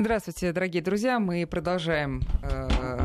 Здравствуйте, дорогие друзья. Мы продолжаем э,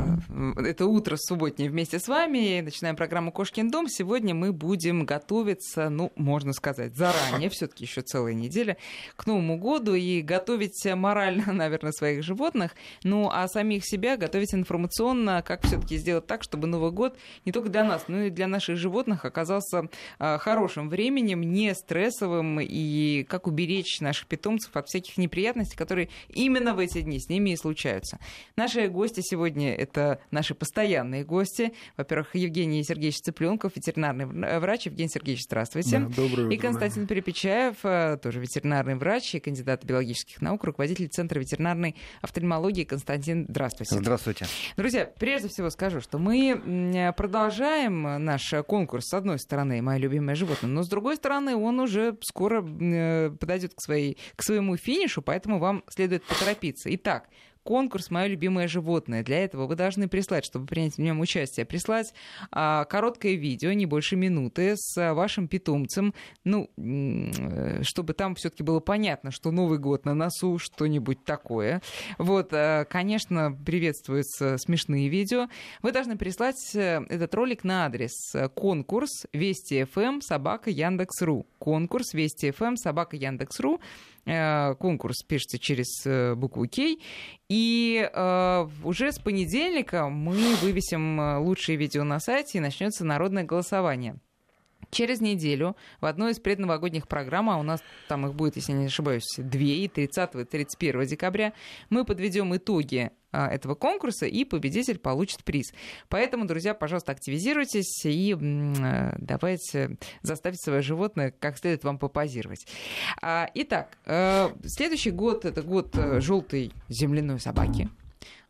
это утро субботнее вместе с вами. Начинаем программу «Кошкин дом». Сегодня мы будем готовиться, ну, можно сказать, заранее, все таки еще целая неделя, к Новому году и готовить морально, наверное, своих животных, ну, а самих себя готовить информационно, как все таки сделать так, чтобы Новый год не только для нас, но и для наших животных оказался э, хорошим временем, не стрессовым, и как уберечь наших питомцев от всяких неприятностей, которые именно в эти дни с ними и случаются. Наши гости сегодня — это наши постоянные гости. Во-первых, Евгений Сергеевич Цыпленков, ветеринарный врач. Евгений Сергеевич, здравствуйте. Да, доброе утро. И Константин Перепечаев, э, тоже ветеринарный врач и кандидат биологических наук, руководитель Центра ветеринарной офтальмологии. Константин, здравствуйте. Здравствуйте. Друзья, прежде всего скажу, что мы продолжаем наш конкурс, с одной стороны, «Мое любимое животное», но с другой стороны, он уже скоро э, подойдет к, своей, к своему финишу, поэтому вам следует поторопиться. Итак, конкурс «Мое любимое животное». Для этого вы должны прислать, чтобы принять в нем участие, прислать а, короткое видео, не больше минуты, с вашим питомцем, ну, чтобы там все таки было понятно, что Новый год на носу, что-нибудь такое. Вот, а, конечно, приветствуются смешные видео. Вы должны прислать э, этот ролик на адрес э, конкурс Вести ФМ собака Яндекс.ру. Конкурс Вести ФМ собака Яндекс.ру. Э, конкурс пишется через э, букву К. И э, уже с понедельника мы вывесим лучшие видео на сайте и начнется народное голосование. Через неделю в одной из предновогодних программ, а у нас там их будет, если не ошибаюсь, две, и 30 и 31 декабря, мы подведем итоги а, этого конкурса, и победитель получит приз. Поэтому, друзья, пожалуйста, активизируйтесь и э, давайте заставить свое животное как следует вам попозировать. А, итак, э, следующий год это год э, желтой земляной собаки.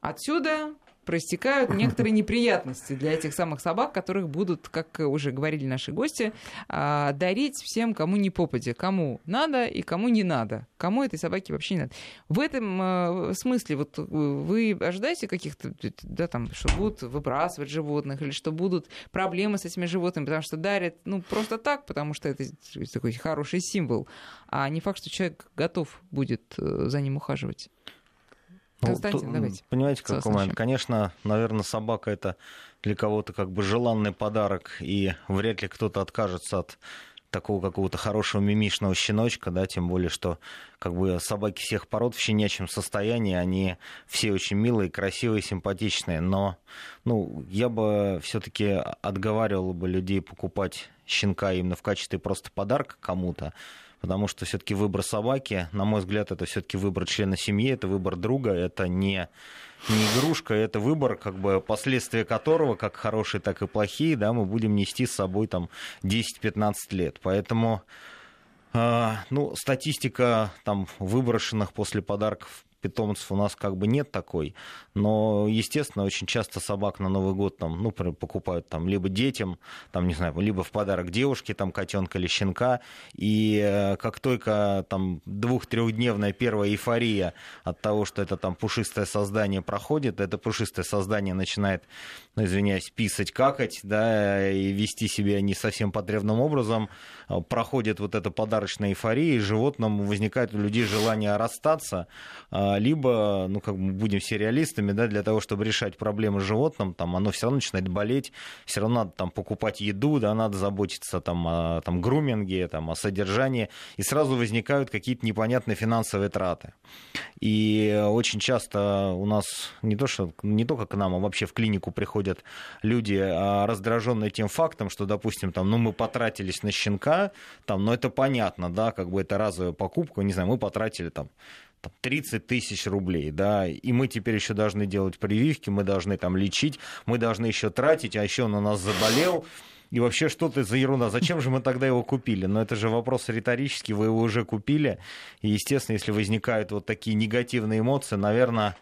Отсюда проистекают некоторые неприятности для этих самых собак, которых будут, как уже говорили наши гости, а, дарить всем, кому не попадя, кому надо и кому не надо, кому этой собаки вообще не надо. В этом а, смысле вот вы ожидаете каких-то, да, там, что будут выбрасывать животных или что будут проблемы с этими животными, потому что дарят, ну, просто так, потому что это такой хороший символ, а не факт, что человек готов будет э, за ним ухаживать. Ну, Константин, ну, давайте. Понимаете, как момент? Конечно, наверное, собака это для кого-то как бы желанный подарок, и вряд ли кто-то откажется от такого какого-то хорошего мимишного щеночка, да, тем более, что как бы собаки всех пород в щенячьем состоянии, они все очень милые, красивые, симпатичные, но, ну, я бы все-таки отговаривал бы людей покупать щенка именно в качестве просто подарка кому-то, потому что все-таки выбор собаки, на мой взгляд, это все-таки выбор члена семьи, это выбор друга, это не не игрушка, это выбор, как бы последствия которого, как хорошие, так и плохие, да, мы будем нести с собой там 10-15 лет. Поэтому, э, ну, статистика там выброшенных после подарков питомцев у нас как бы нет такой, но, естественно, очень часто собак на Новый год там, ну, покупают там либо детям, там, не знаю, либо в подарок девушке, там, котенка или щенка, и э, как только там двух-трехдневная первая эйфория от того, что это там пушистое создание проходит, это пушистое создание начинает, ну, извиняюсь, писать, какать, да, и вести себя не совсем потребным образом, э, проходит вот эта подарочная эйфория, и животному возникает у людей желание расстаться, э, либо, ну, как бы будем сериалистами, да, для того, чтобы решать проблемы с животным, там, оно все равно начинает болеть, все равно надо там покупать еду, да, надо заботиться там о там, груминге, там, о содержании, и сразу возникают какие-то непонятные финансовые траты. И очень часто у нас не то, что не только к нам, а вообще в клинику приходят люди, а, раздраженные тем фактом, что, допустим, там, ну, мы потратились на щенка, там, но это понятно, да, как бы это разовая покупка, не знаю, мы потратили там 30 тысяч рублей, да, и мы теперь еще должны делать прививки, мы должны там лечить, мы должны еще тратить, а еще он у нас заболел, и вообще что это за ерунда? Зачем же мы тогда его купили? Но это же вопрос риторический, вы его уже купили. И, естественно, если возникают вот такие негативные эмоции, наверное,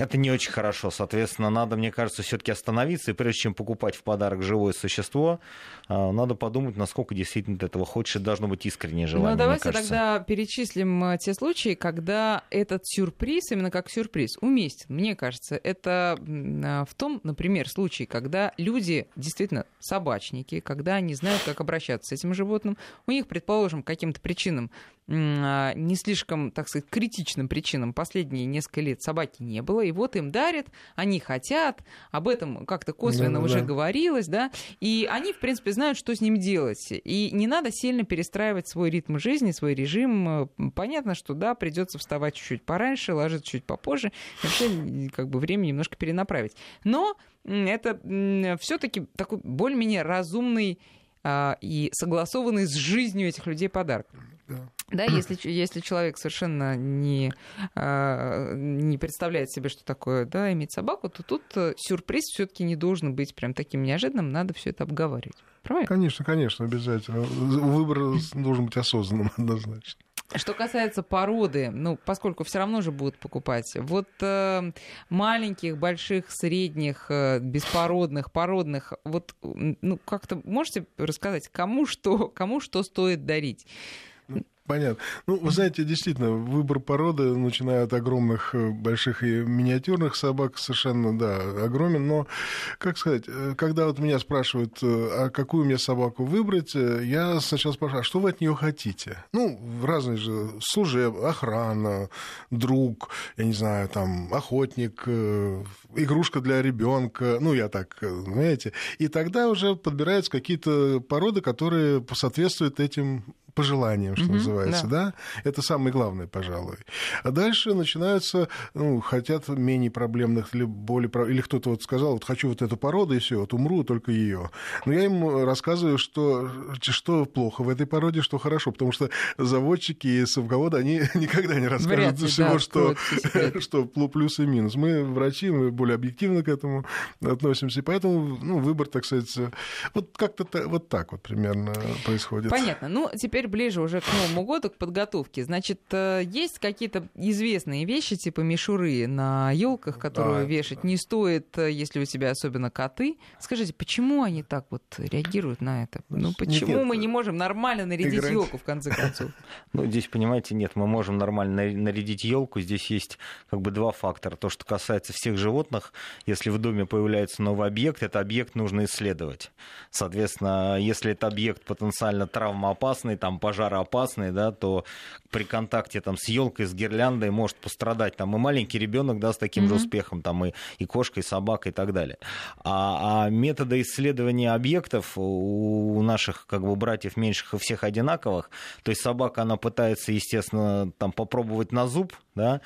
это не очень хорошо. Соответственно, надо, мне кажется, все-таки остановиться, и прежде чем покупать в подарок живое существо, а, надо подумать, насколько действительно ты этого хочешь, это должно быть искреннее ну, желание. Ну, давайте тогда перечислим э, те случаи, когда этот сюрприз, именно как сюрприз, уместен. Мне кажется, это а, в том, например, случае, когда люди действительно собачники, когда они знают, как обращаться с этим животным, у них, предположим, каким-то причинам не слишком, так сказать, критичным причинам последние несколько лет собаки не было, и вот им дарят, они хотят, об этом как-то косвенно да, уже да. говорилось, да, и они, в принципе, знают, что с ним делать, и не надо сильно перестраивать свой ритм жизни, свой режим. Понятно, что, да, придется вставать чуть-чуть пораньше, ложиться чуть попозже, вообще, как бы, время немножко перенаправить. Но это все-таки такой более-менее разумный а, и согласованный с жизнью этих людей подарок. Да. Да, если, если человек совершенно не, э, не представляет себе, что такое да, иметь собаку, то тут э, сюрприз все-таки не должен быть прям таким неожиданным, надо все это обговаривать. Правильно? Конечно, конечно, обязательно. Выбор должен быть осознанным однозначно. Что касается породы, ну, поскольку все равно же будут покупать, вот э, маленьких, больших, средних, э, беспородных, породных, вот, ну, как-то можете рассказать, кому что, кому что стоит дарить? Понятно. Ну, вы знаете, действительно, выбор породы, начиная от огромных, э, больших и миниатюрных собак, совершенно, да, огромен. Но, как сказать, э, когда вот меня спрашивают, э, а какую мне собаку выбрать, я сначала спрашиваю, а что вы от нее хотите? Ну, разные же, служеб, охрана, друг, я не знаю, там, охотник, игрушка для ребенка, ну, я так, знаете. И тогда уже подбираются какие-то породы, которые соответствуют этим пожеланиям, что mm-hmm, называется, да. да? Это самое главное, пожалуй. А дальше начинаются, ну, хотят менее проблемных или более... Или кто-то вот сказал, вот хочу вот эту породу, и все, вот умру, только ее. Но я им рассказываю, что, что плохо в этой породе, что хорошо, потому что заводчики и совководы, они никогда не расскажут ли, всего, да, что, что плюс и минус. Мы, врачи, мы более объективно к этому относимся, и поэтому, ну, выбор, так сказать, вот как-то вот так вот примерно происходит. Понятно. Ну, теперь ближе уже к Новому году, к подготовке. Значит, э, есть какие-то известные вещи, типа мишуры на елках, которые да, вешать да. не стоит, э, если у тебя особенно коты. Скажите, почему они так вот реагируют на это? Ну, почему нет, мы не можем нормально нарядить елку, в конце концов? Ну, здесь, понимаете, нет, мы можем нормально нарядить елку. Здесь есть как бы два фактора. То, что касается всех животных, если в доме появляется новый объект, этот объект нужно исследовать. Соответственно, если это объект потенциально травмоопасный, там пожароопасный, да, то при контакте там, с елкой, с гирляндой может пострадать там, и маленький ребенок да, с таким mm-hmm. же успехом, там, и, и кошка, и собака, и так далее. А, а методы исследования объектов у наших как бы, братьев меньших и всех одинаковых. То есть собака, она пытается, естественно, там, попробовать на зуб, да,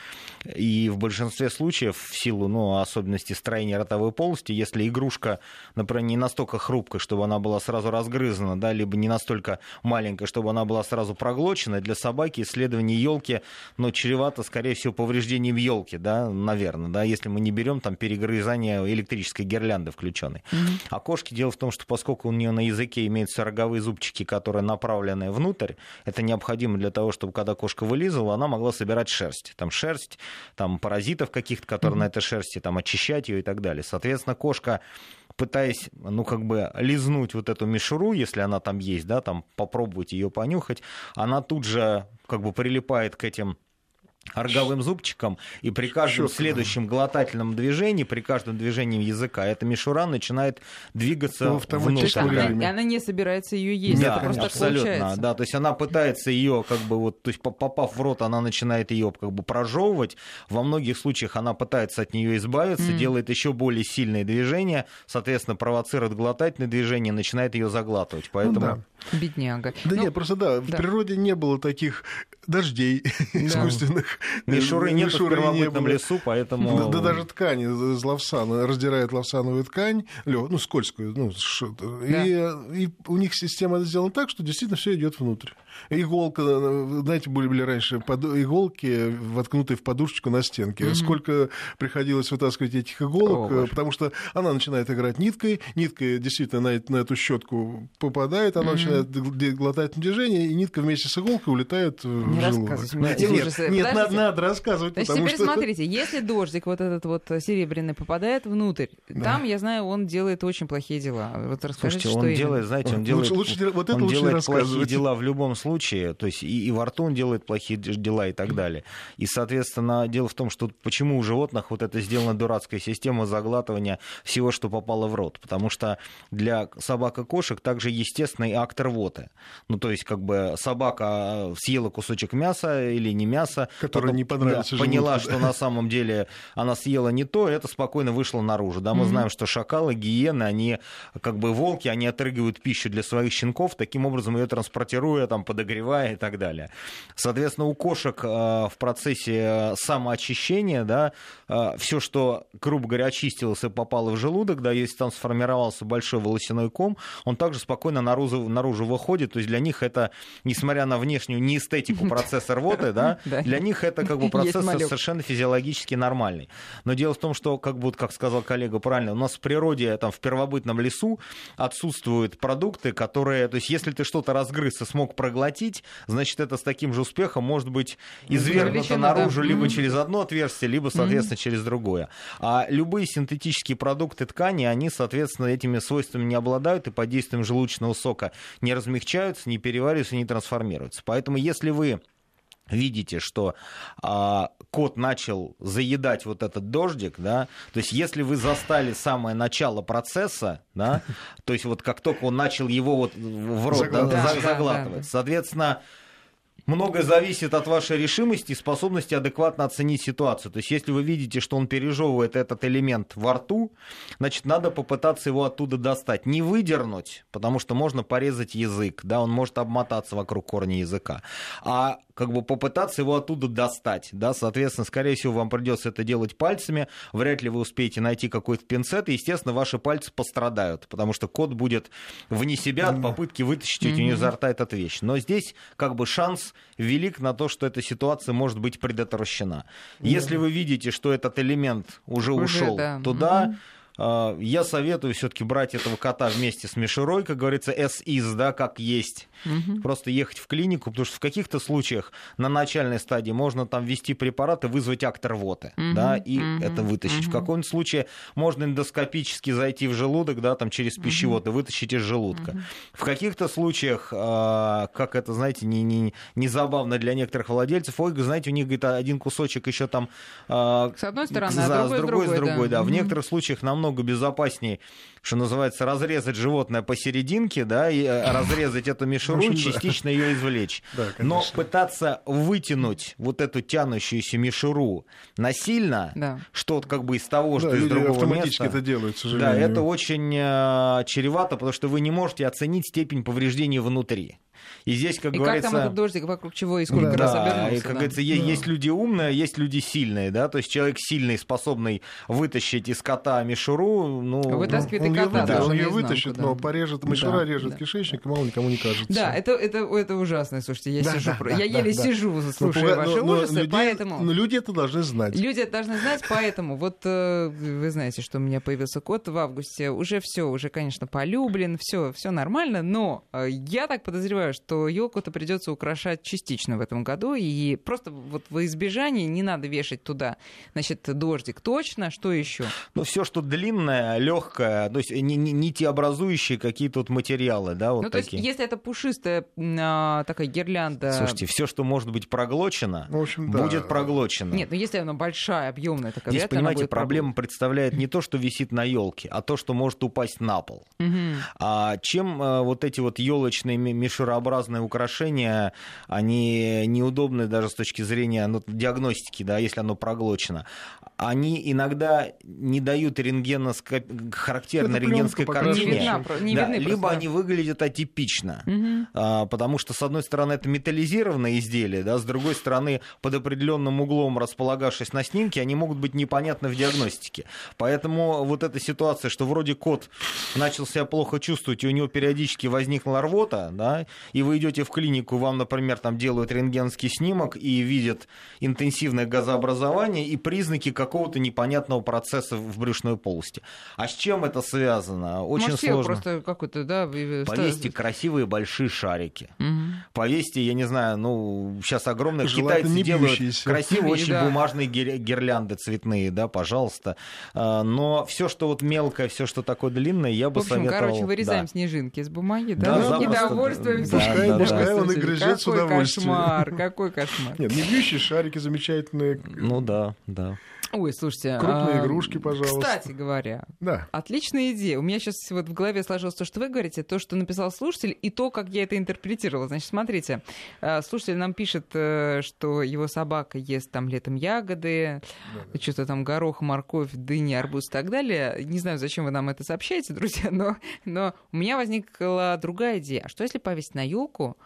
и в большинстве случаев, в силу ну, особенностей строения ротовой полости, если игрушка, например, не настолько хрупкая, чтобы она была сразу разгрызана, да, либо не настолько маленькая, чтобы она была сразу проглочена, для собаки исследование елки, но ну, чревато, скорее всего, повреждением елки, да, наверное, да, если мы не берем там перегрызание электрической гирлянды включенной. Mm-hmm. А кошки, дело в том, что поскольку у нее на языке имеются роговые зубчики, которые направлены внутрь, это необходимо для того, чтобы когда кошка вылизывала, она могла собирать шерсть. Там шерсть, там паразитов каких-то, которые mm-hmm. на этой шерсти, там очищать ее и так далее. Соответственно, кошка пытаясь, ну, как бы лизнуть вот эту мишуру, если она там есть, да, там попробовать ее понюхать, она тут же как бы прилипает к этим роговым зубчиком, и при каждом Щетка. следующем глотательном движении, при каждом движении языка, эта мишура начинает двигаться ну, внутрь. Она, и она не собирается ее есть, да, просто абсолютно, да, то есть она пытается ее, как бы вот, то есть попав в рот, она начинает ее как бы прожевывать. Во многих случаях она пытается от нее избавиться, mm. делает еще более сильные движения, соответственно, провоцирует глотательные движения, начинает ее заглатывать, поэтому. Ну, да. Бедняга. Да ну, нет, просто да, в природе не было таких дождей да. искусственных. Мишуры нет в первобытном лесу, поэтому... Да, да даже ткани из лавсана, раздирает лавсановую ткань, ну, скользкую, ну, да. и, и у них система сделана так, что действительно все идет внутрь. Иголка, знаете, были, были раньше под, иголки, воткнутые в подушечку на стенке. Mm-hmm. Сколько приходилось вытаскивать этих иголок, О, потому что она начинает играть ниткой, нитка действительно на, на эту щетку попадает, она mm-hmm. начинает глотать движение, и нитка вместе с иголкой улетает в не. Нет, нет, нет, надо, надо рассказывать, Значит, теперь что... смотрите, если дождик вот этот вот серебряный попадает внутрь, да. там, я знаю, он делает очень плохие дела. Вот расскажите, Слушайте, он что делает, знаете, он делает, лучше, лучше, вот это он делает плохие дела в любом случае, то есть и, и во рту он делает плохие дела и так далее. И, соответственно, дело в том, что почему у животных вот это сделана дурацкая система заглатывания всего, что попало в рот, потому что для собак и кошек также естественный акт рвоты. Ну, то есть, как бы собака съела кусочек мяса или не мяса, которое не понравилось да, поняла, что на самом деле она съела не то, это спокойно вышло наружу. Да, мы mm-hmm. знаем, что шакалы, гиены, они как бы волки, они отрыгивают пищу для своих щенков, таким образом ее транспортируя, там, подогревая и так далее. Соответственно, у кошек э, в процессе самоочищения, да, э, все, что, грубо говоря, очистилось и попало в желудок, да, если там сформировался большой волосяной ком, он также спокойно наружу, наружу выходит, то есть для них это, несмотря на внешнюю неэстетику процесса рвоты, да, для них это как бы процесс совершенно физиологически нормальный. Но дело в том, что, как будто, как сказал коллега правильно, у нас в природе, там, в первобытном лесу отсутствуют продукты, которые, то есть если ты что-то разгрыз и смог проглотить, значит, это с таким же успехом может быть извергнуто наружу да. либо mm-hmm. через одно отверстие, либо, соответственно, mm-hmm. через другое. А любые синтетические продукты ткани, они, соответственно, этими свойствами не обладают и под действием желудочного сока не размягчаются, не перевариваются, не трансформируются. Поэтому если вы видите, что а, кот начал заедать вот этот дождик, да, то есть если вы застали самое начало процесса, да, то есть вот как только он начал его вот в рот заглатывать, да, заглатывать соответственно, Многое зависит от вашей решимости и способности адекватно оценить ситуацию. То есть, если вы видите, что он пережевывает этот элемент во рту, значит, надо попытаться его оттуда достать. Не выдернуть, потому что можно порезать язык, да, он может обмотаться вокруг корня языка. А как бы попытаться его оттуда достать, да, соответственно, скорее всего, вам придется это делать пальцами, вряд ли вы успеете найти какой-то пинцет, и, естественно, ваши пальцы пострадают, потому что кот будет вне себя от попытки вытащить mm-hmm. у него изо рта этот вещь. Но здесь как бы шанс велик на то, что эта ситуация может быть предотвращена. Mm-hmm. Если вы видите, что этот элемент уже, уже ушел да. туда, mm-hmm я советую все-таки брать этого кота вместе с мишерой, как говорится, S-из, да, как есть. Угу. Просто ехать в клинику, потому что в каких-то случаях на начальной стадии можно там ввести препарат и вызвать акт рвоты, угу. да, и угу. это вытащить. Угу. В каком-то случае можно эндоскопически зайти в желудок, да, там через пищевод и вытащить из желудка. Угу. В каких-то случаях, а, как это, знаете, не, не, не забавно для некоторых владельцев, ой, знаете, у них, говорит, один кусочек еще там... А, с одной стороны, за, а другой, с другой, с другой, да. да. Угу. В некоторых случаях нам намного безопаснее, что называется, разрезать животное посерединке, да, и э, разрезать эту мишуру и частично ее извлечь. Но пытаться вытянуть вот эту тянущуюся мишуру насильно, да. что как бы из того, что из другого автоматически места, это делают, к сожалению. Да, это очень э, чревато, потому что вы не можете оценить степень повреждений внутри. И здесь, как и говорится... как там этот дождик, вокруг чего и сколько да, раз обернулся. И, как да. говорится, да. есть люди умные, есть люди сильные, да, то есть человек сильный, способный вытащить из кота мишуру, ну... Вытаскивает ну, и кота. Да, он ее вытащит, но порежет, мишура да, режет да. кишечник, и мало никому не кажется. Да, это, это, это ужасно, слушайте, я да, сижу, да, я да, еле да, сижу, слушая ваши но, ужасы, людей, поэтому... Но люди это должны знать. Люди это должны знать, поэтому вот э, вы знаете, что у меня появился кот в августе, уже все, уже, конечно, полюблен, все, все нормально, но э, я так подозреваю, что елку-то придется украшать частично в этом году. И просто вот во избежание не надо вешать туда, значит, дождик точно. Что еще? Ну, все, что длинное, легкое, то есть нитеобразующие какие-то вот материалы, да, вот ну, такие. то есть, если это пушистая а, такая гирлянда... Слушайте, все, что может быть проглочено, в общем, да. будет проглочено. Нет, ну если она большая, объемная такая, Здесь, понимаете, проблема проглот... представляет не то, что висит на елке, а то, что может упасть на пол. Угу. А чем а, вот эти вот елочные мишерообразные украшения, они неудобны даже с точки зрения ну, диагностики, да, если оно проглочено. Они иногда не дают рентгеноскоп... характерной рентгенской картине. Не видна, не да, либо они выглядят атипично, угу. а, потому что, с одной стороны, это металлизированное изделие, да, с другой стороны, под определенным углом, располагавшись на снимке, они могут быть непонятны в диагностике. Поэтому вот эта ситуация, что вроде кот начал себя плохо чувствовать, и у него периодически возникла рвота, да, и вы идете в клинику, вам, например, там делают рентгенский снимок и видят интенсивное газообразование и признаки какого-то непонятного процесса в брюшной полости. А с чем это связано? Очень Может, сложно. просто какой-то, да... Повесьте красивые большие шарики. Угу. Повесьте, я не знаю, ну, сейчас огромные китайцы делают красивые очень да. бумажные гирлянды цветные, да, пожалуйста. А, но все, что вот мелкое, все, что такое длинное, я бы в общем, советовал... короче, вырезаем да. снежинки из бумаги, да? да и довольствуемся. Да, пускай, да, пускай да. он и грызет с удовольствием. Кошмар, какой кошмар. Нет, не бьющие шарики замечательные. Ну да, да. Ой, слушайте. Крупные а, игрушки, пожалуйста. Кстати говоря, да. отличная идея. У меня сейчас вот в голове сложилось то, что вы говорите, то, что написал слушатель, и то, как я это интерпретировала. Значит, смотрите, а, слушатель нам пишет, э, что его собака ест там летом ягоды, да, что-то там горох, морковь, дыни, арбуз и так далее. Не знаю, зачем вы нам это сообщаете, друзья, но, но у меня возникла другая идея. А что если повесить на елку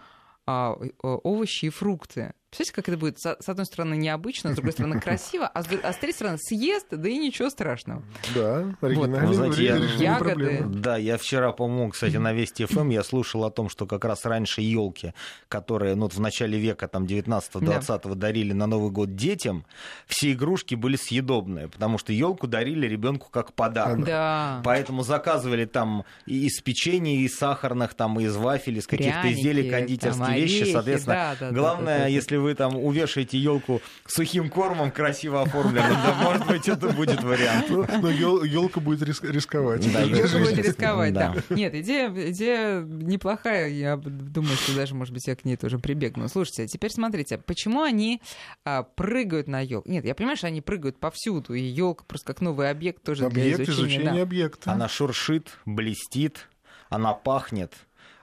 а, овощи и фрукты? Представляете, как это будет, с одной стороны, необычно, с другой стороны, красиво, а с, а с третьей стороны, съест, да и ничего страшного. Да, оригинально. Вот. Знаете, я, ягоды. Да, я вчера, по-моему, кстати, на Вести ФМ эм я слушал о том, что как раз раньше елки, которые ну, в начале века, там, 19-20 да. дарили на Новый год детям, все игрушки были съедобные, потому что елку дарили ребенку как подарок. Да. Поэтому заказывали там и из печенья, и из сахарных, там, и из вафель, из каких-то изделий, кондитерские там, орехи, вещи. Соответственно, да, да, главное, да, да, да. если вы там увешаете елку сухим кормом, красиво оформленным, да, может быть, это будет вариант. Ну, но елка будет рисковать. Да, елка будет рисковать, да. Нет, идея, идея неплохая. Я думаю, что даже, может быть, я к ней тоже прибегну. Слушайте, теперь смотрите, почему они а, прыгают на елку? Нет, я понимаю, что они прыгают повсюду, и елка просто как новый объект тоже объект, для изучения. изучения да. объекта. Она шуршит, блестит, она пахнет.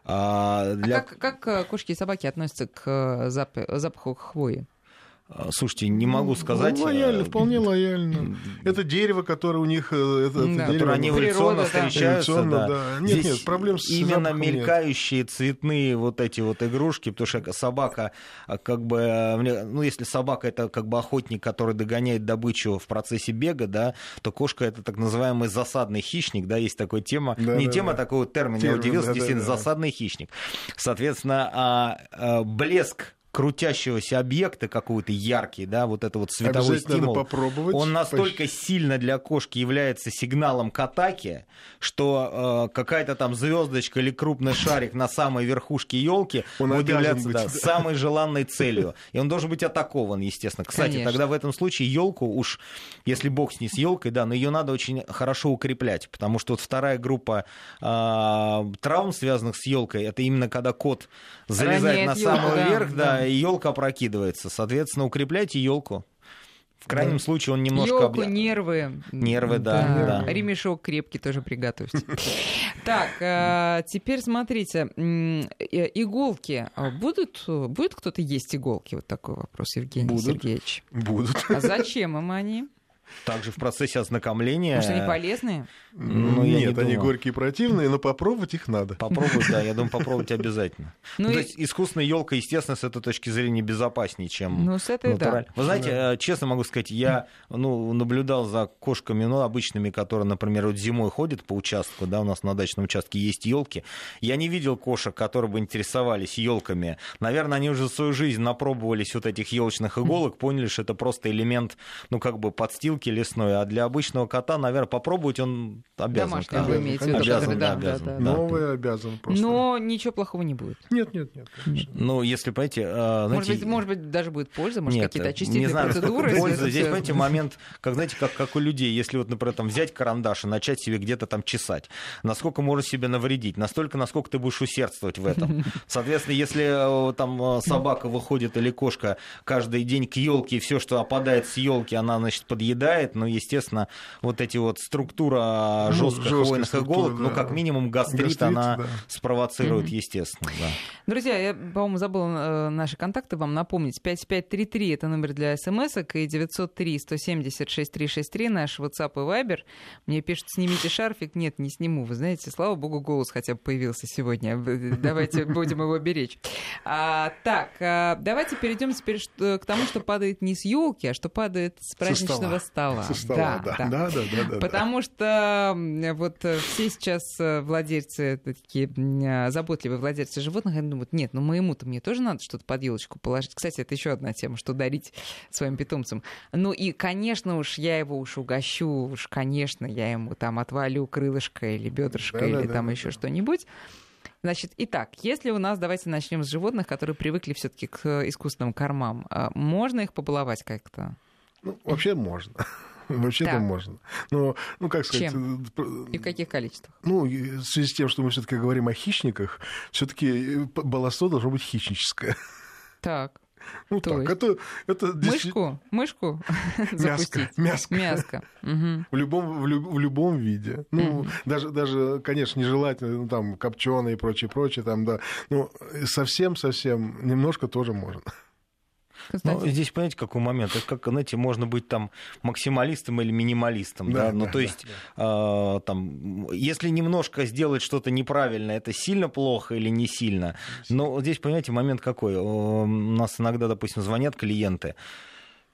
А, для... а как, как э, кошки и собаки относятся к э, запаху хвои? А, слушайте, не могу ну, сказать. Ну, лояльно, э, вполне лояльно. Это дерево, которое у них... Э, это, да. дерево, они эволюционно Природа, встречаются. Эволюционно, да. Да. Нет, Здесь нет, проблем с Именно мелькающие нет. цветные вот эти вот игрушки, потому что собака, а, как бы... Ну, если собака это как бы охотник, который догоняет добычу в процессе бега, да, то кошка это так называемый засадный хищник, да, есть такая тема. Да, не да, тема, да. такой термин, термин, я удивился, да, действительно, да, да. засадный хищник. Соответственно, а, а, блеск крутящегося объекта какой-то яркий, да, вот это вот световой стимул, надо попробовать. он настолько Почти. сильно для кошки является сигналом к атаке, что э, какая-то там звездочка или крупный шарик на самой верхушке елки будет являться да, самой желанной целью. И он должен быть атакован, естественно. Кстати, Конечно. тогда в этом случае елку уж, если бог с ней с елкой, да, но ее надо очень хорошо укреплять, потому что вот вторая группа э, травм, связанных с елкой, это именно когда кот залезает Роняет на самый елку, верх, да, да елка опрокидывается. Соответственно, укрепляйте елку. В крайнем да. случае он немножко... Ёлку, обля... нервы. Нервы, да, да. да. Ремешок крепкий тоже приготовьте. Так, э, теперь смотрите, э, иголки будут? Будет кто-то есть иголки? Вот такой вопрос, Евгений Сергеевич. Будут. А зачем им они? Также в процессе ознакомления... Может, они полезные? Ну, Нет, не они горькие и противные, но попробовать их надо. Попробовать, да, я думаю, попробовать обязательно. Ну, ну, и... То есть искусственная елка, естественно, с этой точки зрения безопаснее, чем ну, с этой, натураль. Да. Вы знаете, да. Э, честно могу сказать, я ну, наблюдал за кошками, ну, обычными, которые, например, вот зимой ходят по участку, да, у нас на дачном участке есть елки. Я не видел кошек, которые бы интересовались елками. Наверное, они уже свою жизнь напробовались вот этих елочных иголок, поняли, что это просто элемент, ну, как бы подстилки лесной. А для обычного кота, наверное, попробовать он обязан. Домашний вы имеете в виду. Обязан, да, обязан. Да, да, Новый обязан просто. Но ничего плохого не будет. Нет, нет, нет. Конечно. Ну, если, понимаете... А, знаете... Может, быть, может быть, даже будет польза, может, какие-то очистительные не знаю, процедуры. Польза. Здесь, понимаете, момент, как, знаете, как, как у людей. Если вот, например, там, взять карандаш и начать себе где-то там чесать, насколько может себе навредить? Настолько, насколько ты будешь усердствовать в этом. Соответственно, если э, там э, собака выходит или кошка каждый день к елке, и все, что опадает с елки, она, значит, подъедает, ну, естественно, вот эти вот структура жестких ну, хвойных иголок, ну, да. ну, как минимум гастрит, гастрит она да. спровоцирует, mm-hmm. естественно. Да. Друзья, я, по-моему, забыла э, наши контакты вам напомнить. 5533 это номер для смс и 903 170 6363 наш WhatsApp и Viber. Мне пишут, снимите шарфик. Нет, не сниму. Вы знаете, слава богу, голос хотя бы появился сегодня. Давайте будем его беречь. А, так, а, давайте перейдем теперь к тому, что падает не с елки, а что падает с праздничного стола. Стола. Со стола, да. Да, да, да. да, да Потому что вот э, все сейчас э, владельцы, такие а, заботливые владельцы животных, они думают, нет, ну моему-то мне тоже надо что-то под елочку положить. Кстати, это еще одна тема, что дарить своим питомцам. Ну и, конечно уж, я его уж угощу, уж, конечно, я ему там отвалю крылышко или бедрышко да, или да, там да, еще да. что-нибудь. Значит, итак, если у нас, давайте начнем с животных, которые привыкли все-таки к э, искусственным кормам, можно их побаловать как-то? Ну, вообще можно. Вообще-то можно. Но, ну, как сказать... Чем? Э, И в каких количествах? Ну, в связи с тем, что мы все-таки говорим о хищниках, все-таки э, баловство должно быть хищническое. Так. Ну То так, есть... это, это Мышку? Мышку запустить? Мяско. Мяско. Угу. В, любом, в, люб, в любом виде. Ну, угу. даже, даже, конечно, нежелательно, ну, там, копченые и прочее, прочее, там, да. Ну, совсем-совсем немножко тоже можно. Ну, здесь, понимаете, какой момент? Это как, знаете, можно быть там максималистом или минималистом. Да, да? Ну, да, то есть, да. Э, там, если немножко сделать что-то неправильно, это сильно плохо или не сильно? Но здесь, понимаете, момент какой? У нас иногда, допустим, звонят клиенты,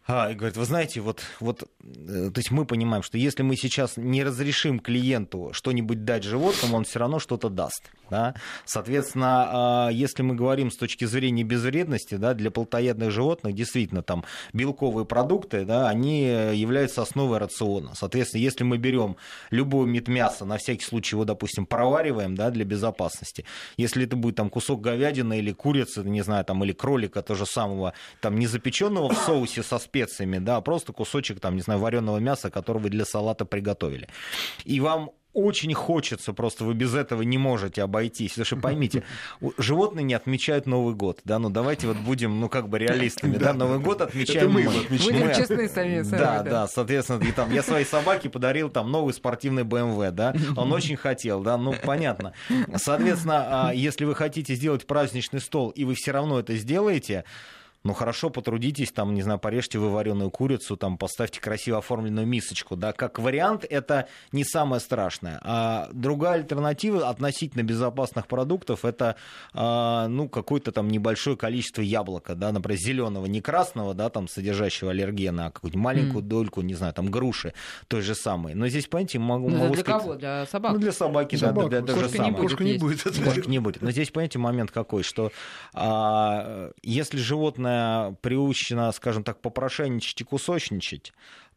а, и говорит, вы знаете, вот, вот, э, то есть мы понимаем, что если мы сейчас не разрешим клиенту что-нибудь дать животному, он все равно что-то даст. Да? Соответственно, а, если мы говорим с точки зрения безвредности, да, для плотоядных животных, действительно, там, белковые продукты, да, они являются основой рациона. Соответственно, если мы берем любой вид мяса, на всякий случай его, допустим, провариваем, да, для безопасности, если это будет там кусок говядины или курицы, не знаю, там, или кролика, то же самого, там, не запеченного в соусе со специями, да, а просто кусочек, там, не знаю, вареного мяса, который вы для салата приготовили. И вам очень хочется, просто вы без этого не можете обойтись. Потому что поймите, животные не отмечают Новый год, да, ну давайте вот будем, ну как бы реалистами, да, Новый год отмечаем мы. Будем честны сами Да, да, соответственно, и там я своей собаке подарил там новый спортивный BMW, да, он очень хотел, да, ну понятно. Соответственно, а, если вы хотите сделать праздничный стол, и вы все равно это сделаете, ну хорошо, потрудитесь, там, не знаю, порежьте вы вареную курицу, там, поставьте красиво оформленную мисочку, да, как вариант это не самое страшное. А другая альтернатива относительно безопасных продуктов это, а, ну, какое-то там небольшое количество яблока, да, например, зеленого, не красного, да, там, содержащего аллергена, а какую-нибудь маленькую mm. дольку, не знаю, там, груши той же самой. Но здесь, понимаете, могу, ну, могу для сказать... кого? Для собак? Ну, для собаки, Собак. да, для, для, для не будет. не будет. Кошка не будет. Но здесь, понимаете, момент какой, что а, если животное животное приучено, скажем так, попрошайничать и кусочничать,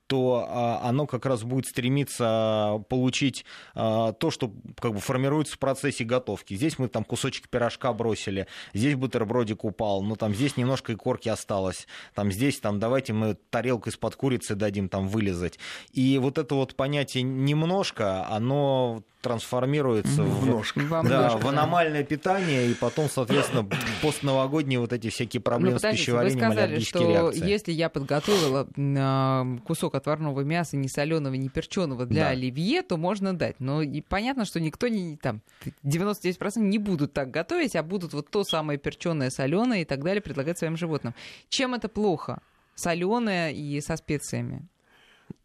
то а, оно как раз будет стремиться получить а, то, что как бы формируется в процессе готовки. Здесь мы там кусочек пирожка бросили, здесь бутербродик упал, ну там здесь немножко и корки осталось, там здесь там давайте мы тарелку из-под курицы дадим там вылезать. И вот это вот понятие немножко, оно трансформируется в, да, в аномальное питание, и потом, соответственно, постновогодние вот эти всякие проблемы ну, с пищеварением, вы сказали, что реакции. если я подготовила э, кусок отварного мяса, не соленого, не перченого для да. оливье, то можно дать. Но и понятно, что никто не там 99% не будут так готовить, а будут вот то самое перченое, соленое и так далее предлагать своим животным. Чем это плохо? Соленое и со специями.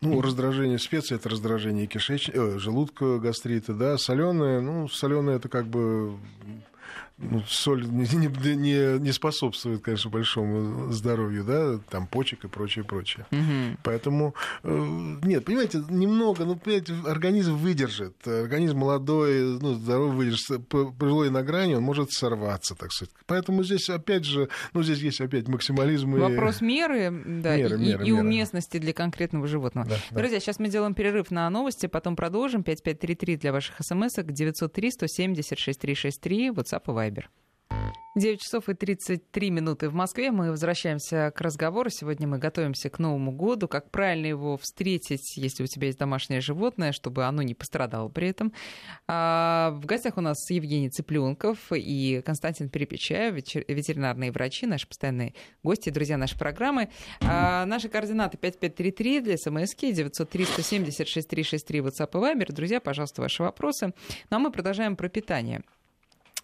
Ну, раздражение специй это раздражение кишечника, э, желудка, гастрита, да, соленое, ну, соленое это как бы ну, соль не, не, не способствует, конечно, большому здоровью, да, там почек и прочее, прочее. Угу. Поэтому, э, нет, понимаете, немного, ну, понимаете, организм выдержит, организм молодой, ну, здоровый выдержит, пожилой на грани, он может сорваться, так сказать. Поэтому здесь, опять же, ну, здесь есть опять максимализм. И... Вопрос меры, да, меры, и, меры, и меры. уместности для конкретного животного. Да, Друзья, да. сейчас мы делаем перерыв на новости, потом продолжим. 5533 для ваших смс-ок, 903 170 6363, WhatsApp и Viber. Viber. 9 часов и 33 минуты в Москве. Мы возвращаемся к разговору. Сегодня мы готовимся к Новому году. Как правильно его встретить, если у тебя есть домашнее животное, чтобы оно не пострадало при этом. А, в гостях у нас Евгений Цыпленков и Константин Перепечаев, ветеринарные врачи, наши постоянные гости, друзья нашей программы. А, наши координаты 5533 для смски 903 170 6363 WhatsApp и Viber. Друзья, пожалуйста, ваши вопросы. Ну а мы продолжаем про питание.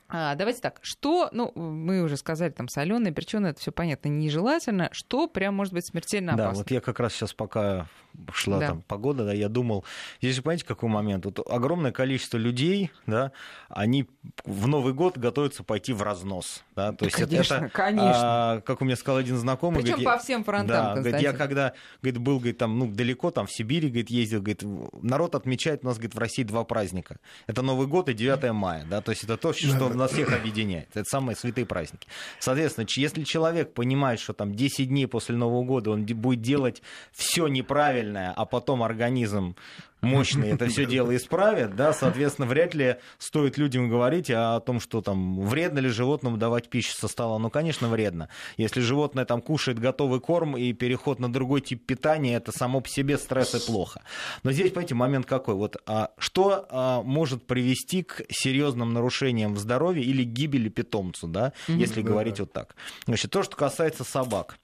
А, давайте так, что, ну, мы уже сказали, там, соленые, перченые, это все понятно, нежелательно. Что прям может быть смертельно опасно? Да, вот я как раз сейчас пока шла да. там погода, да, я думал, здесь, понимаете, какой момент? Вот огромное количество людей, да, они в Новый год готовятся пойти в разнос, да, то есть конечно, это, конечно. А, как у меня сказал один знакомый, Причем говорит, по всем фронтам, да, говорит, я когда, говорит, был, говорит, там, ну, далеко, там, в Сибири, говорит, ездил, говорит, народ отмечает у нас, говорит, в России два праздника. Это Новый год и 9 мая, да, то есть это то, что нас всех объединяет. Это самые святые праздники. Соответственно, если человек понимает, что там 10 дней после Нового года он будет делать все неправильное, а потом организм мощные это все дело исправят, да, соответственно, вряд ли стоит людям говорить о том, что там вредно ли животному давать пищу со стола. Ну, конечно, вредно. Если животное там кушает готовый корм и переход на другой тип питания, это само по себе стресс и плохо. Но здесь, понимаете, момент какой? Вот а, что а, может привести к серьезным нарушениям в здоровье или гибели питомцу, да, mm-hmm. если да, говорить вот так. Значит, то, что касается собак.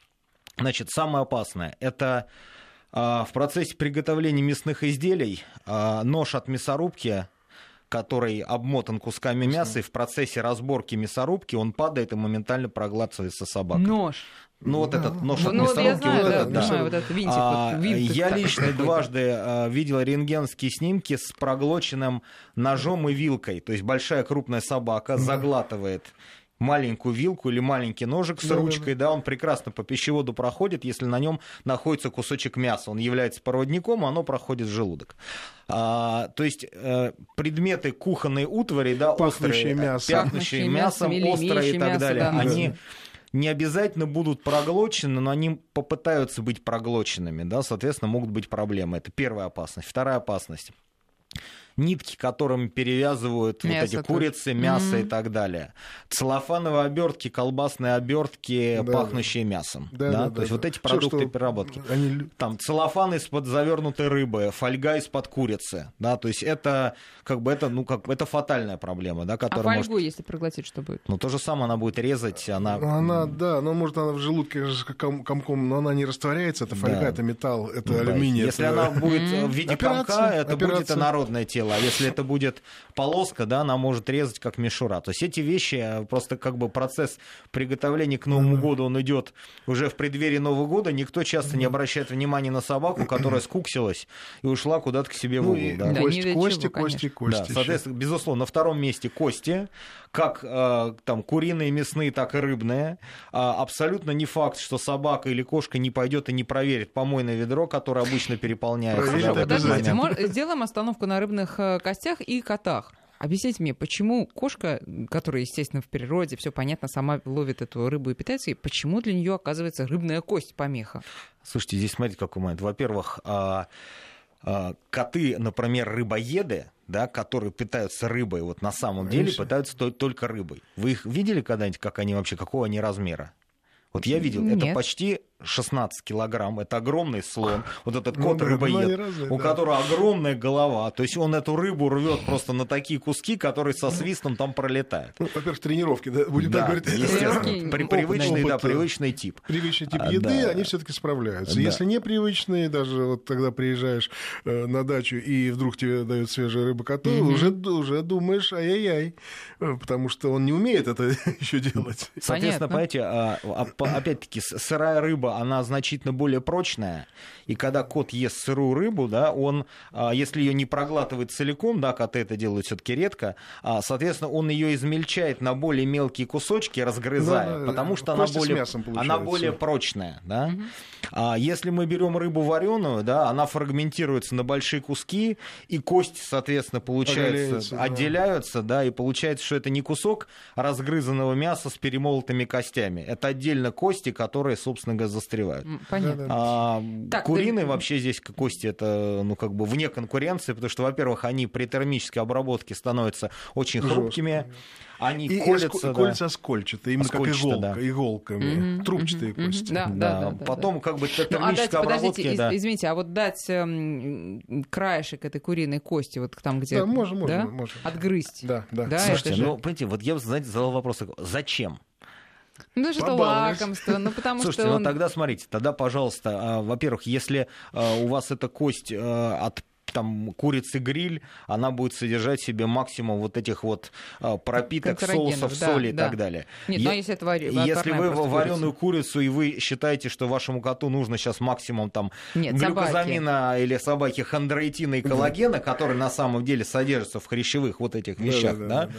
Значит, самое опасное – это в процессе приготовления мясных изделий а, нож от мясорубки который обмотан кусками мяса, и в процессе разборки мясорубки он падает и моментально проглатывается собакой. Нож. Ну, вот этот нож от ну, мясорубки. Я знаю, вот да, этот, да. Понимаю, вот этот винтик. А, вот, я лично дважды а, видел рентгенские снимки с проглоченным ножом и вилкой. То есть большая крупная собака заглатывает маленькую вилку или маленький ножик с да, ручкой, да, да. он прекрасно по пищеводу проходит, если на нем находится кусочек мяса. Он является проводником, а оно проходит в желудок. А, то есть э, предметы кухонной утвари, да, пахнущие, острые, мясо. пахнущие мясом, острые и так мясо, далее, да, они не обязательно будут проглочены, но они попытаются быть проглоченными, да, соответственно, могут быть проблемы. Это первая опасность. Вторая опасность нитки, которыми перевязывают мясо вот эти курицы, мясо mm-hmm. и так далее. Целлофановые обертки, колбасные обертки, да, пахнущие мясом. Да, да, да, То да, есть да. вот эти продукты Все, переработки. Они... Там целлофан из-под завернутой рыбы, фольга из-под курицы. Да, то есть это как бы это, ну, как, это фатальная проблема, да, которая а фольгу, может... если проглотить, что будет? Ну, то же самое она будет резать, она... Она, да, она может, она в желудке ком- комком, но она не растворяется, это фольга, да. это металл, это да. алюминий. Если это... она будет в виде комка, это будет инородное тело, а если это будет полоска, да, она может резать как мишура. То есть эти вещи, э, просто как бы процесс приготовления к Новому году, он идет уже в преддверии Нового года, никто часто не обращает внимания на собаку, которая скуксилась и ушла куда-то к себе в ну угол. Ну, да. Да, кости, кости, кости, кости. Да, соответственно, безусловно, на втором месте кости, как э, там куриные, мясные, так и рыбные. А, абсолютно не факт, что собака или кошка не пойдет и не проверит помойное ведро, которое обычно переполняется. Да, подождите, сделаем остановку на рыбных э, костях и котах. Объясните мне, почему кошка, которая, естественно, в природе, все понятно, сама ловит эту рыбу и питается, и почему для нее оказывается рыбная кость помеха? Слушайте, здесь смотрите, какой момент. Во-первых, а, коты, например, рыбоеды, да, которые питаются рыбой, вот на самом Конечно. деле питаются только рыбой. Вы их видели когда-нибудь, как они вообще, какого они размера? Вот я видел, Нет. это почти 16 килограмм. Это огромный слон. Вот этот ну, кот рыбоед, у да. которого огромная голова. То есть он эту рыбу рвет просто на такие куски, которые со свистом там пролетают. Ну, во-первых, тренировки, да, будет да, так говорить. Естественно, при, привычный, да, привычный тип. Привычный тип а, еды, да. они все-таки справляются. Да. Если непривычные, даже вот тогда приезжаешь э, на дачу и вдруг тебе дают свежую рыбу коту, mm уже, уже думаешь, ай-яй-яй, э, потому что он не умеет это еще делать. Соответственно, понимаете, а, а, опять-таки, сырая рыба она значительно более прочная, и когда кот ест сырую рыбу, да, он, а, если ее не проглатывает целиком, да, коты это делают все-таки редко, а, соответственно, он ее измельчает на более мелкие кусочки, разгрызая, да, потому что она более, она более прочная, да. Угу. А если мы берем рыбу вареную, да, она фрагментируется на большие куски, и кости, соответственно, получается, отделяются, да. да, и получается, что это не кусок разгрызанного мяса с перемолотыми костями, это отдельно кости, которые, собственно говоря, застревают. Понятно. А, так, куриные ты... вообще здесь кости это, ну, как бы вне конкуренции, потому что, во-первых, они при термической обработке становятся очень хрупкими. Жестко. Они и, колятся, и да. скольчатые, именно как иголка, да. иголками, mm-hmm. трубчатые mm-hmm. кости. Да, да, да, да, Потом да. как бы термическая ну, а дать, подождите, да. извините, а вот дать эм, краешек этой куриной кости, вот там, где... Да, можем, да? можем, можем. Отгрызть. Да, да. да Слушайте, же... ну, понимаете, вот я, знаете, задал вопрос, зачем? Ну, что лакомство, ну, потому Слушайте, что ну, тогда смотрите, тогда, пожалуйста, а, во-первых, если а, у вас эта кость а, от там курицы гриль, она будет содержать в себе максимум вот этих вот а, пропиток, соусов, да, соли да. и так далее. Нет, но если это вари... Если вы вареную курицу и вы считаете, что вашему коту нужно сейчас максимум там Нет, глюкозамина собаки. или собаки хондроитина и коллагена, который на самом деле содержится в хрящевых вот этих вещах, да, да, да, да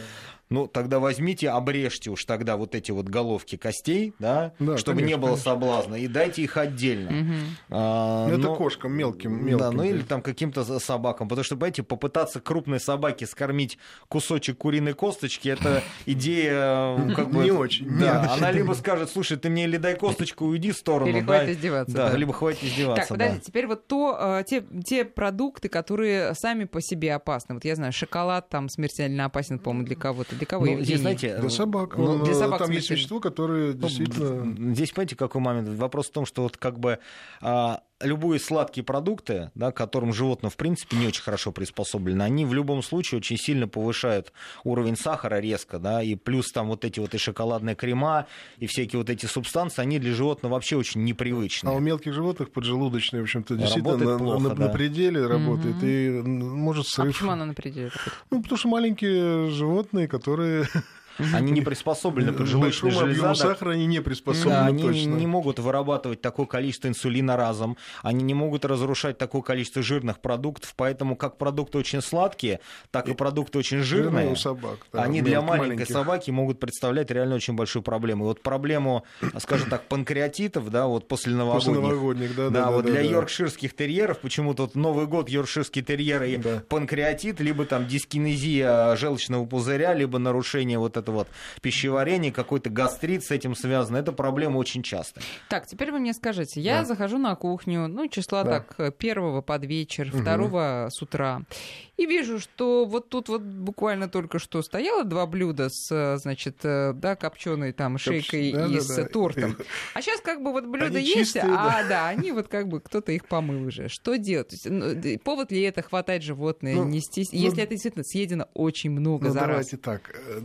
ну, тогда возьмите, обрежьте уж тогда вот эти вот головки костей, да, да чтобы конечно, не было конечно. соблазна, и дайте их отдельно. Угу. А, ну, это но... кошкам мелким, мелким. Да, ну или там каким-то собакам. Потому что, понимаете, попытаться крупной собаке скормить кусочек куриной косточки, это идея как бы... Не очень. Да, она либо скажет, слушай, ты мне или дай косточку, уйди в сторону. Или хватит издеваться. Да, либо хватит издеваться. Так, подожди, теперь вот то, а, те, те продукты, которые сами по себе опасны. Вот я знаю, шоколад там смертельно опасен, по-моему, для кого-то для кого? Ну, здесь, знаете, для собак. Ну, для собак там есть вещества, которые ну, действительно... Здесь, понимаете, какой момент? Вопрос в том, что вот как бы а, любые сладкие продукты, да, к которым животное, в принципе, не очень хорошо приспособлены, они в любом случае очень сильно повышают уровень сахара резко, да, и плюс там вот эти вот и шоколадные крема, и всякие вот эти субстанции, они для животного вообще очень непривычны. А у мелких животных поджелудочные, в общем-то, действительно на, плохо, на, да. на пределе работает, угу. и может срыв. А почему она на пределе? Ну, потому что маленькие животные, которые Они не приспособлены поджелудочная железа. сахара они не приспособлены да, они точно. не могут вырабатывать такое количество инсулина разом, они не могут разрушать такое количество жирных продуктов, поэтому как продукты очень сладкие, так и продукты очень жирные. у собак. Да, они для маленькой маленьких. собаки могут представлять реально очень большую проблему. И вот проблему, скажем так, панкреатитов, да, вот после новогодних. После новогодних, да, да. Да, вот да, для да. йоркширских терьеров почему-то вот Новый год йоркширские терьеры и да. панкреатит, либо там дискинезия желчного пузыря, либо нарушение вот это вот пищеварения, какой-то гастрит с этим связан. Это проблема очень частая. Так, теперь вы мне скажите, я да. захожу на кухню, ну, числа да. так, первого под вечер, угу. второго с утра, и вижу, что вот тут вот буквально только что стояло два блюда с, значит, э, да, копченой там шейкой да, и да, с да. тортом. А сейчас как бы вот блюда они есть, чистые, а да. да, они вот как бы кто-то их помыл уже. Что делать? Есть, ну, повод ли это хватать животное, ну, нестись? Ну, Если это действительно съедено очень много ну, за давайте раз. так, э,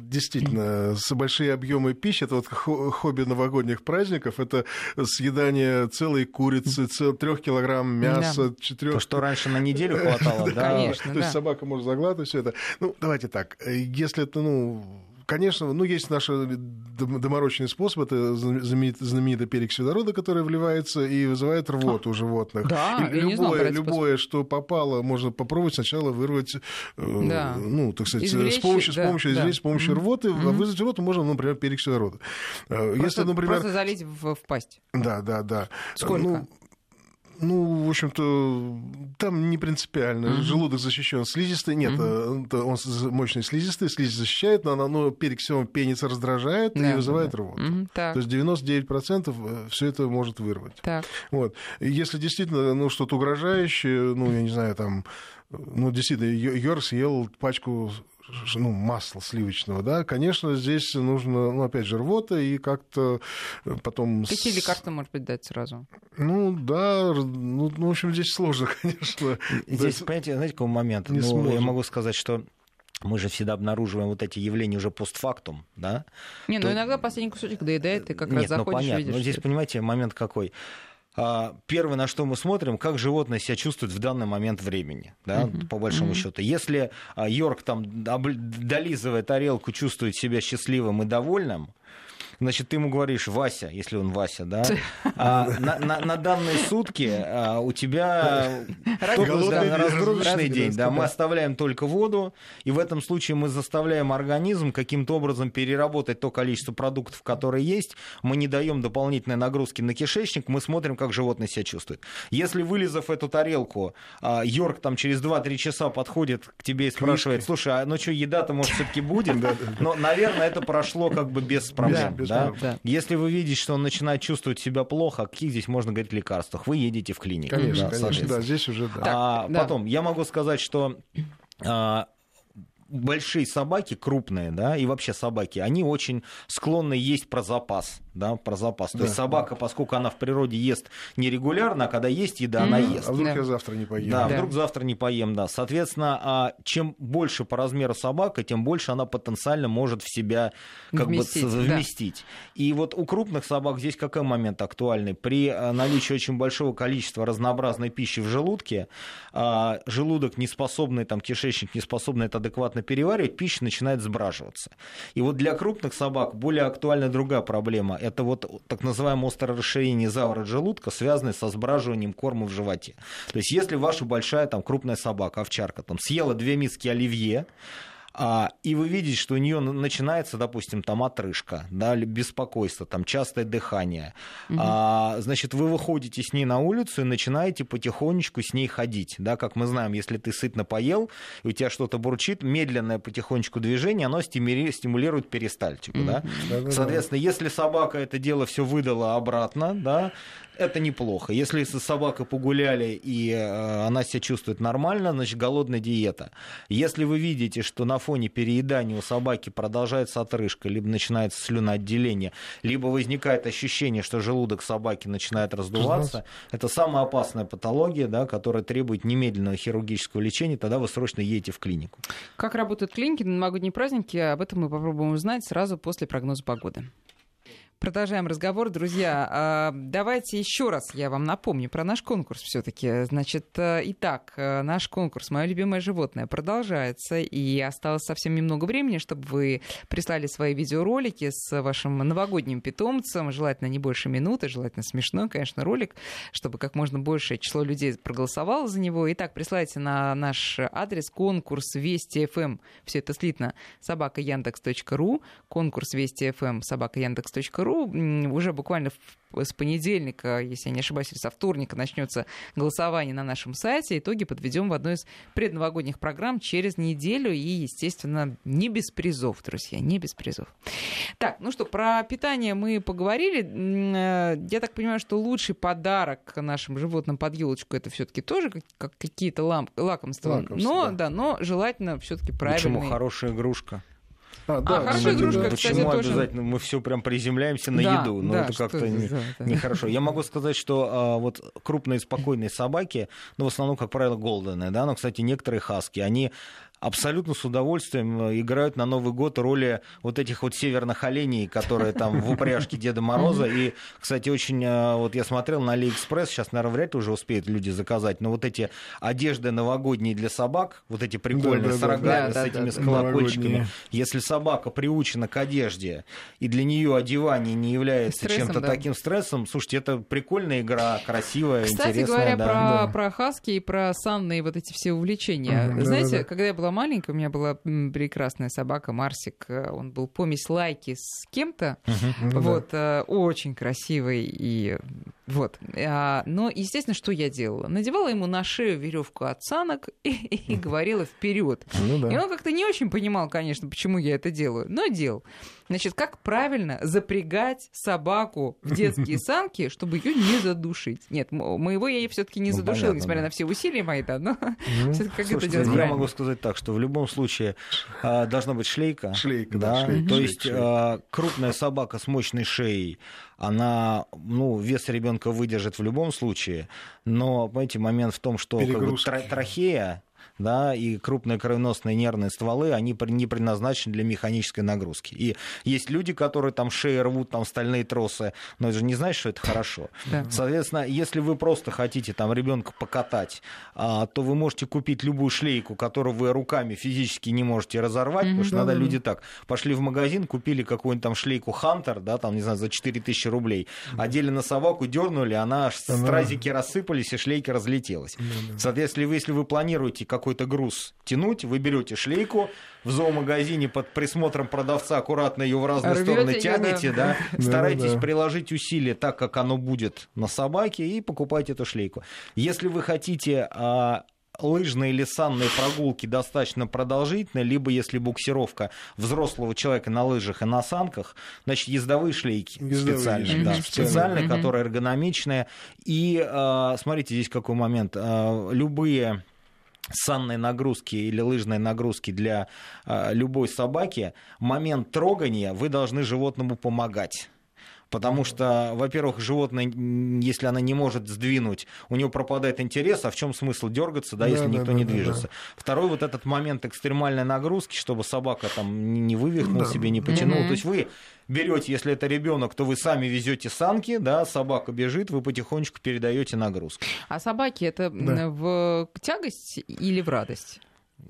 действительно, с большие объемы пищи, это вот хобби новогодних праздников, это съедание целой курицы, цел, трех килограмм мяса, четырех. То, что раньше на неделю хватало, да? Конечно, да собака может заглатывать все это. Ну, давайте так. Если это, ну, конечно, ну, есть наши доморощенный способ, это знаменитый, перекись водорода, который вливается и вызывает рвоту у животных. Да, и любое, любое, что попало, можно попробовать сначала вырвать, э, да. ну, так сказать, извлечь, с помощью, да, с помощью, да. извлечь, с помощью mm-hmm. рвоты, mm-hmm. вызвать рвоту можно, например, перекись водорода. Э, просто, Если, например... просто залить в, в пасть. Да, да, да. Сколько? Ну, ну, в общем-то, там не принципиально. Mm-hmm. Желудок защищен слизистой. Нет, mm-hmm. он мощный слизистый, слизь защищает, но оно ну, перекисем пенится, раздражает да, и вызывает да. рвоту. Mm-hmm. То есть 99% э, все это может вырвать. Так. Вот. Если действительно ну, что-то угрожающее, ну, я не знаю, там, ну, действительно, Йор съел пачку ну, масла сливочного, да, конечно, здесь нужно, ну, опять же, рвота и как-то э, потом... Какие лекарства, может быть, дать сразу? Ну, да, ну, ну в общем, здесь сложно, конечно. Здесь, понимаете, знаете, какой момент? Не ну, я могу сказать, что мы же всегда обнаруживаем вот эти явления уже постфактум, да? Не, ну то... иногда последний кусочек доедает, и как Нет, раз заходишь, ну, понятно. видишь. Но здесь, понимаете, момент какой? А, первое, на что мы смотрим, как животное себя чувствует в данный момент времени, да, uh-huh. по большому uh-huh. счету. Если а, Йорк там долизывая тарелку, чувствует себя счастливым и довольным, Значит, ты ему говоришь, Вася, если он Вася, да, а, на, на, на данные сутки а, у тебя да, разгрузочный день, да, мы оставляем только воду, и в этом случае мы заставляем организм каким-то образом переработать то количество продуктов, которые есть, мы не даем дополнительной нагрузки на кишечник, мы смотрим, как животное себя чувствует. Если, вылезав эту тарелку, а, Йорк там через 2-3 часа подходит к тебе и спрашивает, слушай, а ну что, еда-то, может, все-таки будет? Но, наверное, это прошло как бы без проблем. Да? Да. Если вы видите, что он начинает чувствовать себя плохо, о каких здесь можно говорить лекарствах? Вы едете в клинику. Конечно, да, конечно, да, здесь уже да. А, да. Потом, я могу сказать, что а, большие собаки, крупные, да, и вообще собаки, они очень склонны есть про запас, да, про запас. Да. То есть собака, поскольку она в природе ест нерегулярно, а когда есть еда, mm-hmm. она ест. А вдруг да. я завтра не поем? Да, да, вдруг завтра не поем, да. Соответственно, а чем больше по размеру собака, тем больше она потенциально может в себя как вместить, бы вместить. Да. И вот у крупных собак здесь какой момент актуальный? При э, наличии очень большого количества разнообразной пищи в желудке, а, желудок не способный, там, кишечник не способный это адекватно переваривать, пища начинает сбраживаться. И вот для крупных собак более актуальна другая проблема. Это вот так называемое острое расширение завора желудка, связанное со сбраживанием корма в животе. То есть если ваша большая там крупная собака, овчарка, там съела две миски оливье, и вы видите, что у нее начинается, допустим, там отрыжка, да, беспокойство, там частое дыхание. Угу. А, значит, вы выходите с ней на улицу и начинаете потихонечку с ней ходить, да, как мы знаем, если ты сытно поел, и у тебя что-то бурчит, медленное потихонечку движение, оно стимулирует перистальтику, угу. да. Соответственно, если собака это дело все выдала обратно, да, это неплохо. Если с собакой погуляли и э, она себя чувствует нормально, значит голодная диета. Если вы видите, что на фоне переедания у собаки продолжается отрыжка, либо начинается слюноотделение, либо возникает ощущение, что желудок собаки начинает раздуваться, это самая опасная патология, да, которая требует немедленного хирургического лечения, тогда вы срочно едете в клинику. Как работают клиники на новогодние праздники, об этом мы попробуем узнать сразу после прогноза погоды. Продолжаем разговор, друзья. А, давайте еще раз я вам напомню про наш конкурс все-таки. Значит, э, итак, э, наш конкурс «Мое любимое животное» продолжается, и осталось совсем немного времени, чтобы вы прислали свои видеоролики с вашим новогодним питомцем, желательно не больше минуты, желательно смешной, конечно, ролик, чтобы как можно большее число людей проголосовало за него. Итак, присылайте на наш адрес конкурс Вести ФМ, эм». все это слитно, собака Яндекс.ру, конкурс Вести ФМ, эм», собака Яндекс.ру, ру уже буквально с понедельника, если я не ошибаюсь, или со вторника начнется голосование на нашем сайте. Итоги подведем в одной из предновогодних программ через неделю. И, естественно, не без призов, друзья, не без призов. Так, ну что, про питание мы поговорили. Э, я так понимаю, что лучший подарок нашим животным под елочку это все-таки тоже как какие-то лакомства. лакомства. Но, да. да, но желательно все-таки правильно. Почему хорошая игрушка? А, да, а хорошая игрушка, да. кстати, Почему тоже... обязательно мы все прям приземляемся на да, еду? Ну, да, это как-то не, да, нехорошо. Я могу сказать, что а, вот крупные спокойные собаки, ну, в основном, как правило, голдены, да, но, кстати, некоторые хаски, они абсолютно с удовольствием э, играют на Новый год роли вот этих вот северных оленей, которые там в упряжке Деда Мороза. И, кстати, очень, э, вот я смотрел на Алиэкспресс, сейчас, наверное, вряд ли уже успеют люди заказать, но вот эти одежды новогодние для собак, вот эти прикольные, да, с рогами, да, с этими с колокольчиками. Если собака приучена к одежде, и для нее одевание не является чем-то таким стрессом, слушайте, это прикольная игра, красивая, Кстати интересная. Кстати говоря, про, про хаски и про санные вот эти все увлечения. Знаете, да, да, когда я была была маленькая, у меня была прекрасная собака Марсик. Э, он был помесь лайки с кем-то. Uh-huh. Вот, uh очень красивый и вот. А, но, естественно, что я делала? Надевала ему на шею веревку от санок и, и говорила вперед. Ну, да. И он как-то не очень понимал, конечно, почему я это делаю, но делал. Значит, как правильно запрягать собаку в детские санки, чтобы ее не задушить? Нет, моего я все-таки не ну, задушила, понятно, несмотря да. на все усилия мои, да, но ну, как слушайте, это делать Я правильно? могу сказать так, что в любом случае а, должна быть шлейка. Шлейка, да. да шлейка, то шлейка, есть шлейка. А, крупная собака с мощной шеей, она, ну, вес ребенка выдержит в любом случае, но, понимаете, момент в том, что как бы, трахея, да, и крупные кровеносные нервные стволы, они не предназначены для механической нагрузки. И есть люди, которые там шеи рвут, там стальные тросы, но это же не значит, что это хорошо. Да. Соответственно, если вы просто хотите там ребенка покатать, а, то вы можете купить любую шлейку, которую вы руками физически не можете разорвать, mm-hmm, потому что надо люди так. Пошли в магазин, купили какую-нибудь там шлейку Хантер, да, там, не знаю, за 4000 рублей, одели на собаку, дернули, она аж стразики рассыпались, и шлейки разлетелась. Соответственно, если вы планируете какой какой-то груз тянуть, вы берете шлейку, в зоомагазине под присмотром продавца аккуратно ее в разные Рвете стороны тянете, да, да старайтесь да. приложить усилия так, как оно будет на собаке, и покупайте эту шлейку. Если вы хотите а, лыжные или санные прогулки достаточно продолжительные, либо если буксировка взрослого человека на лыжах и на санках, значит, ездовые шлейки ездовые, специальные, да, специальные, которые эргономичные. И э, смотрите, здесь какой момент. Э, любые санной нагрузки или лыжной нагрузки для э, любой собаки, момент трогания вы должны животному помогать. Потому что, во-первых, животное, если она не может сдвинуть, у него пропадает интерес, а в чем смысл дергаться, да, да если да, никто да, не да, движется. Да. Второй вот этот момент экстремальной нагрузки, чтобы собака там не вывихнула да. себе, не потянула. Mm-hmm. То есть вы берете, если это ребенок, то вы сами везете санки, да, собака бежит, вы потихонечку передаете нагрузку. А собаки это да. в тягость или в радость?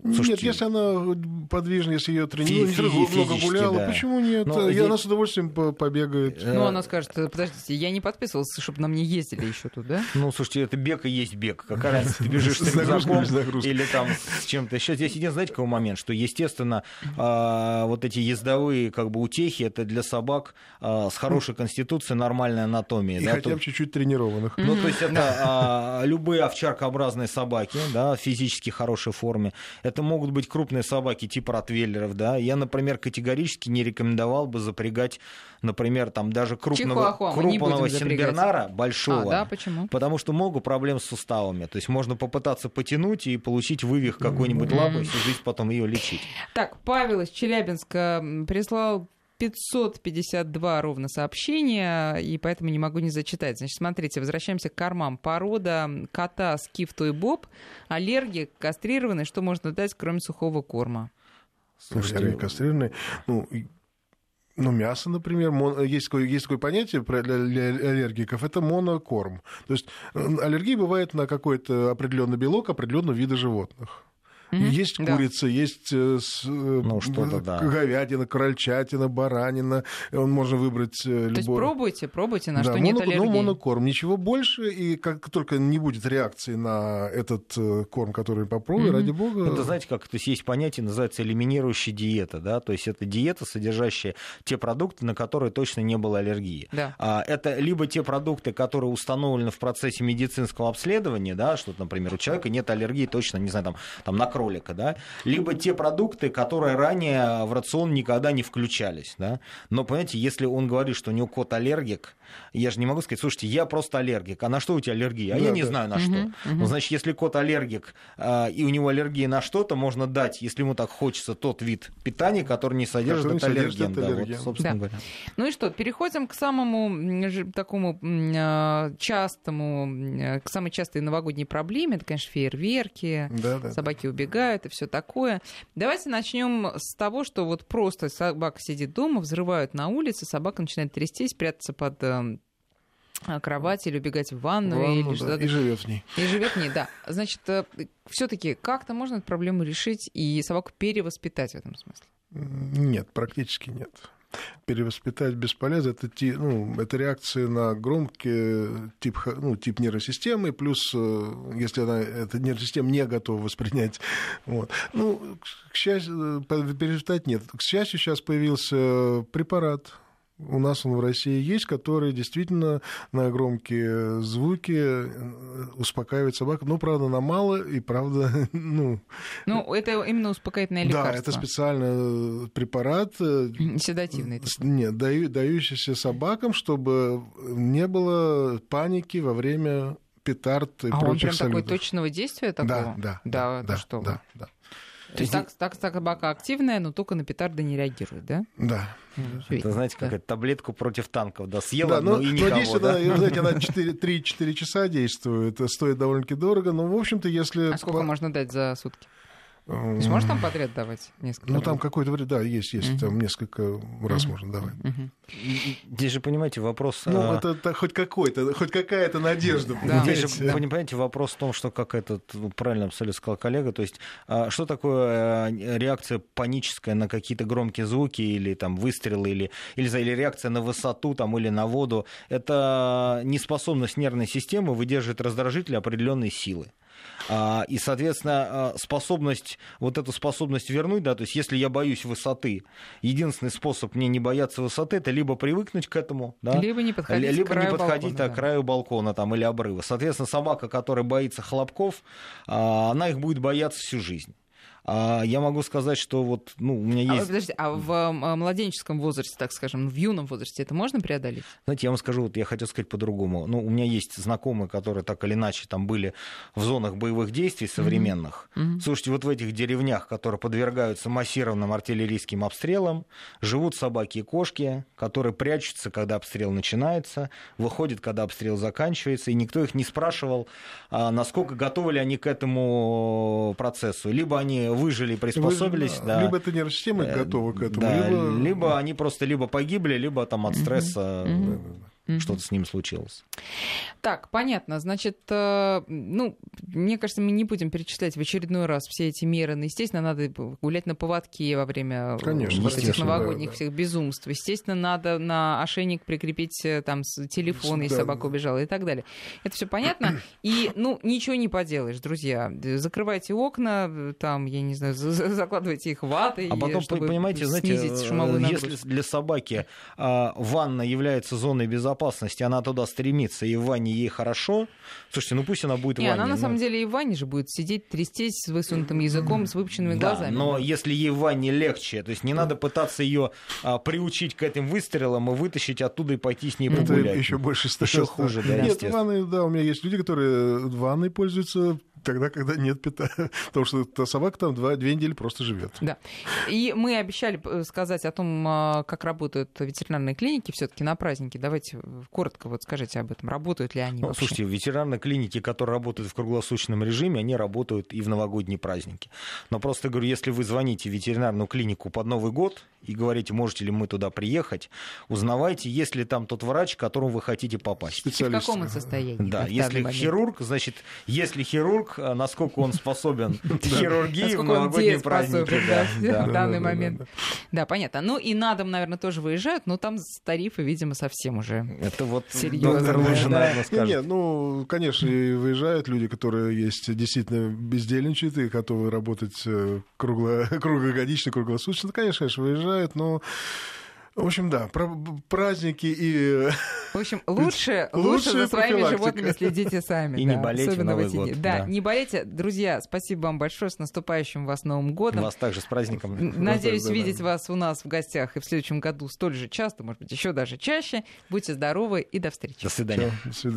Слушайте, нет, если она подвижна, если ее тренируют, физи- много гуляла, да. почему нет? Но я, она с удовольствием побегает. Ну, она скажет, подождите, я не подписывался, чтобы на мне ездили еще тут, да? Ну, слушайте, это бег и есть бег. Какая разница, ты бежишь с рюкзаком или там с чем-то еще. Здесь единственное, знаете, какой момент, что, естественно, а, вот эти ездовые как бы утехи, это для собак а, с хорошей конституцией, нормальной анатомией. И хотя бы чуть-чуть тренированных. Ну, то есть это а, любые овчаркообразные собаки, да, в физически хорошей форме. Это могут быть крупные собаки типа ротвейлеров, да. Я, например, категорически не рекомендовал бы запрягать, например, там даже крупного, крупного сенбернара большого. А, да, почему? Потому что много проблем с суставами. То есть можно попытаться потянуть и получить вывих какой-нибудь лапы, и всю жизнь потом ее лечить. Так, Павел из Челябинска прислал 552 ровно сообщения, и поэтому не могу не зачитать. Значит, смотрите, возвращаемся к кормам. Порода кота Скиф Той Боб, аллергия, кастрированный, что можно дать, кроме сухого корма? Слушайте, кастрированный, ну, ну, мясо, например, мон... есть, такое, есть такое понятие для, для аллергиков, это монокорм. То есть аллергия бывает на какой-то определенный белок определенного вида животных. Mm-hmm. Есть да. курица, есть э, с, э, ну, что-то, да. говядина, крольчатина, баранина. Он можно выбрать э, любой. То есть пробуйте, пробуйте, на да, что моно, нет аллергии. Ну, монокорм. Ничего больше. И как только не будет реакции на этот корм, который попробовали, mm-hmm. ради бога... Это знаете, как то есть, есть понятие, называется элиминирующая диета. Да? То есть это диета, содержащая те продукты, на которые точно не было аллергии. Да. А, это либо те продукты, которые установлены в процессе медицинского обследования, да, что, например, у человека нет аллергии точно, не знаю, там, там на кролика, да, либо те продукты, которые ранее в рацион никогда не включались, да. Но, понимаете, если он говорит, что у него кот аллергик, я же не могу сказать, слушайте, я просто аллергик, а на что у тебя аллергия? А да, я не да. знаю на что. Угу, Ну, значит, если кот аллергик, э, и у него аллергия на что-то, можно дать, если ему так хочется, тот вид питания, который не содержит который этот аллерген. Да, аллерген. Вот, собственно да. говоря. Ну и что, переходим к самому такому а, частому, э, к самой частой новогодней проблеме, это, конечно, фейерверки, да, да, собаки да. убегают убегают и все такое. Давайте начнем с того, что вот просто собака сидит дома, взрывают на улице, собака начинает трястись, прятаться под эм, кровать или убегать в ванну, ванну или да, и живет в ней. И живет в ней, да. Значит, э, все-таки как-то можно эту проблему решить и собаку перевоспитать в этом смысле? Нет, практически нет перевоспитать бесполезно. Это, ну, это реакция на громкий тип, ну, тип нейросистемы, плюс, э, если она, эта нейросистема не готова воспринять. Вот. Ну, к счастью, э, перевоспитать нет. К счастью, сейчас появился препарат, у нас он в России есть, который действительно на громкие звуки э, успокаивает собаку. Ну, правда, на мало, и правда, ну... Ну, это именно успокоительное лекарство. Да, это специальный э, препарат. Э, Седативный. Нет, даю, дающийся собакам, чтобы не было паники во время петард и а прочих он прям салютов. такой точного действия такого? Да, да. Да, да, что да, да. То есть так, так собака активная, но только на петарды не реагирует, да? Да. Это, знаете, как да. таблетку против танков, да, съела, да, но, но и никого, но действует да? она, знаете, она 3-4 часа действует, стоит довольно-таки дорого, но, в общем-то, если... А сколько можно дать за сутки? То есть можно там подряд давать несколько? Ну, там какой-то вариант, да, есть, есть, uh-huh. там несколько раз uh-huh. можно давать. Uh-huh. Здесь же, понимаете, вопрос... Ну, а... это, это хоть какой-то, хоть какая-то надежда. Да. Здесь же, понимаете, вопрос в том, что, как этот правильно абсолютно сказал коллега, то есть, а, что такое э, реакция паническая на какие-то громкие звуки или там выстрелы, или, или, или реакция на высоту там, или на воду, это неспособность нервной системы выдерживать раздражители определенной силы. А, и, соответственно, а, способность, вот эту способность вернуть, да, то есть если я боюсь высоты, единственный способ мне не бояться высоты, это либо привыкнуть к этому, да, либо не подходить, либо к, краю не подходить балкона, да, к краю балкона там, или обрыва. Соответственно, собака, которая боится хлопков, а, она их будет бояться всю жизнь. А я могу сказать, что вот, ну, у меня а есть... А, подождите, а в младенческом возрасте, так скажем, в юном возрасте это можно преодолеть? Знаете, я вам скажу, вот я хотел сказать по-другому. Ну, у меня есть знакомые, которые так или иначе там были в зонах боевых действий современных. Mm-hmm. Слушайте, вот в этих деревнях, которые подвергаются массированным артиллерийским обстрелам, живут собаки и кошки, которые прячутся, когда обстрел начинается, выходят, когда обстрел заканчивается, и никто их не спрашивал, а, насколько готовы ли они к этому процессу. Либо они выжили приспособились. Вы, да. Либо это нервная система э, готова к этому. Да, либо... либо они просто либо погибли, либо там от стресса. Mm-hmm mm-hmm. что-то с ним случилось. Так, понятно. Значит, э, ну, мне кажется, мы не будем перечислять в очередной раз все эти меры. Но, естественно, надо гулять на поводке во время э, Конечно, вот этих новогодних да, всех безумств. Естественно, надо на ошейник прикрепить э, там телефон, если да. собака убежала и так далее. Это все понятно. И, ну, ничего не поделаешь, друзья. Закрывайте окна, там, я не знаю, закладывайте их ватой. А потом, чтобы понимаете, знаете, если для собаки а, ванна является зоной безопасности, безопасности, она туда стремится, и в ванне ей хорошо, слушайте, ну пусть она будет Не, в ванне. она на ну... самом деле и в ванне же будет сидеть, трястись с высунутым языком, с выпученными да, глазами. но если ей в ванне легче, то есть не надо пытаться ее а, приучить к этим выстрелам и вытащить оттуда и пойти с ней погулять. Это еще больше стресс. Еще хуже, да, Нет, ванны, да, у меня есть люди, которые ванной пользуются тогда, когда нет питания. Потому что та собака там два, две недели просто живет. Да. И мы обещали э, сказать о том, а, как работают ветеринарные клиники все-таки на праздники. Давайте коротко вот скажите об этом. Работают ли они? Ну, вообще? слушайте, ветеринарные клиники, которые работают в круглосуточном режиме, они работают и в новогодние праздники. Но просто говорю, если вы звоните в ветеринарную клинику под Новый год и говорите, можете ли мы туда приехать, узнавайте, есть ли там тот врач, к которому вы хотите попасть. И в каком он состоянии? Да, если хирург, значит, если хирург а насколько он способен хирургии в новогодние праздники. В данный момент. Да, понятно. Ну и на дом, наверное, тоже выезжают, но там тарифы, видимо, совсем уже Это вот серьезно. Нет, ну, конечно, выезжают люди, которые есть действительно бездельничают и готовы работать э, круглогодично, круглосуточно. Конечно, конечно, выезжают, но в общем, да, про праздники и... В общем, лучше, лучше за своими животными следите сами. И да, не болейте особенно в эти дни. Да, да, не болейте. Друзья, спасибо вам большое. С наступающим вас Новым годом. Вас также с праздником. Надеюсь да, видеть да. вас у нас в гостях и в следующем году столь же часто, может быть, еще даже чаще. Будьте здоровы и до встречи. До свидания. Все, до свидания.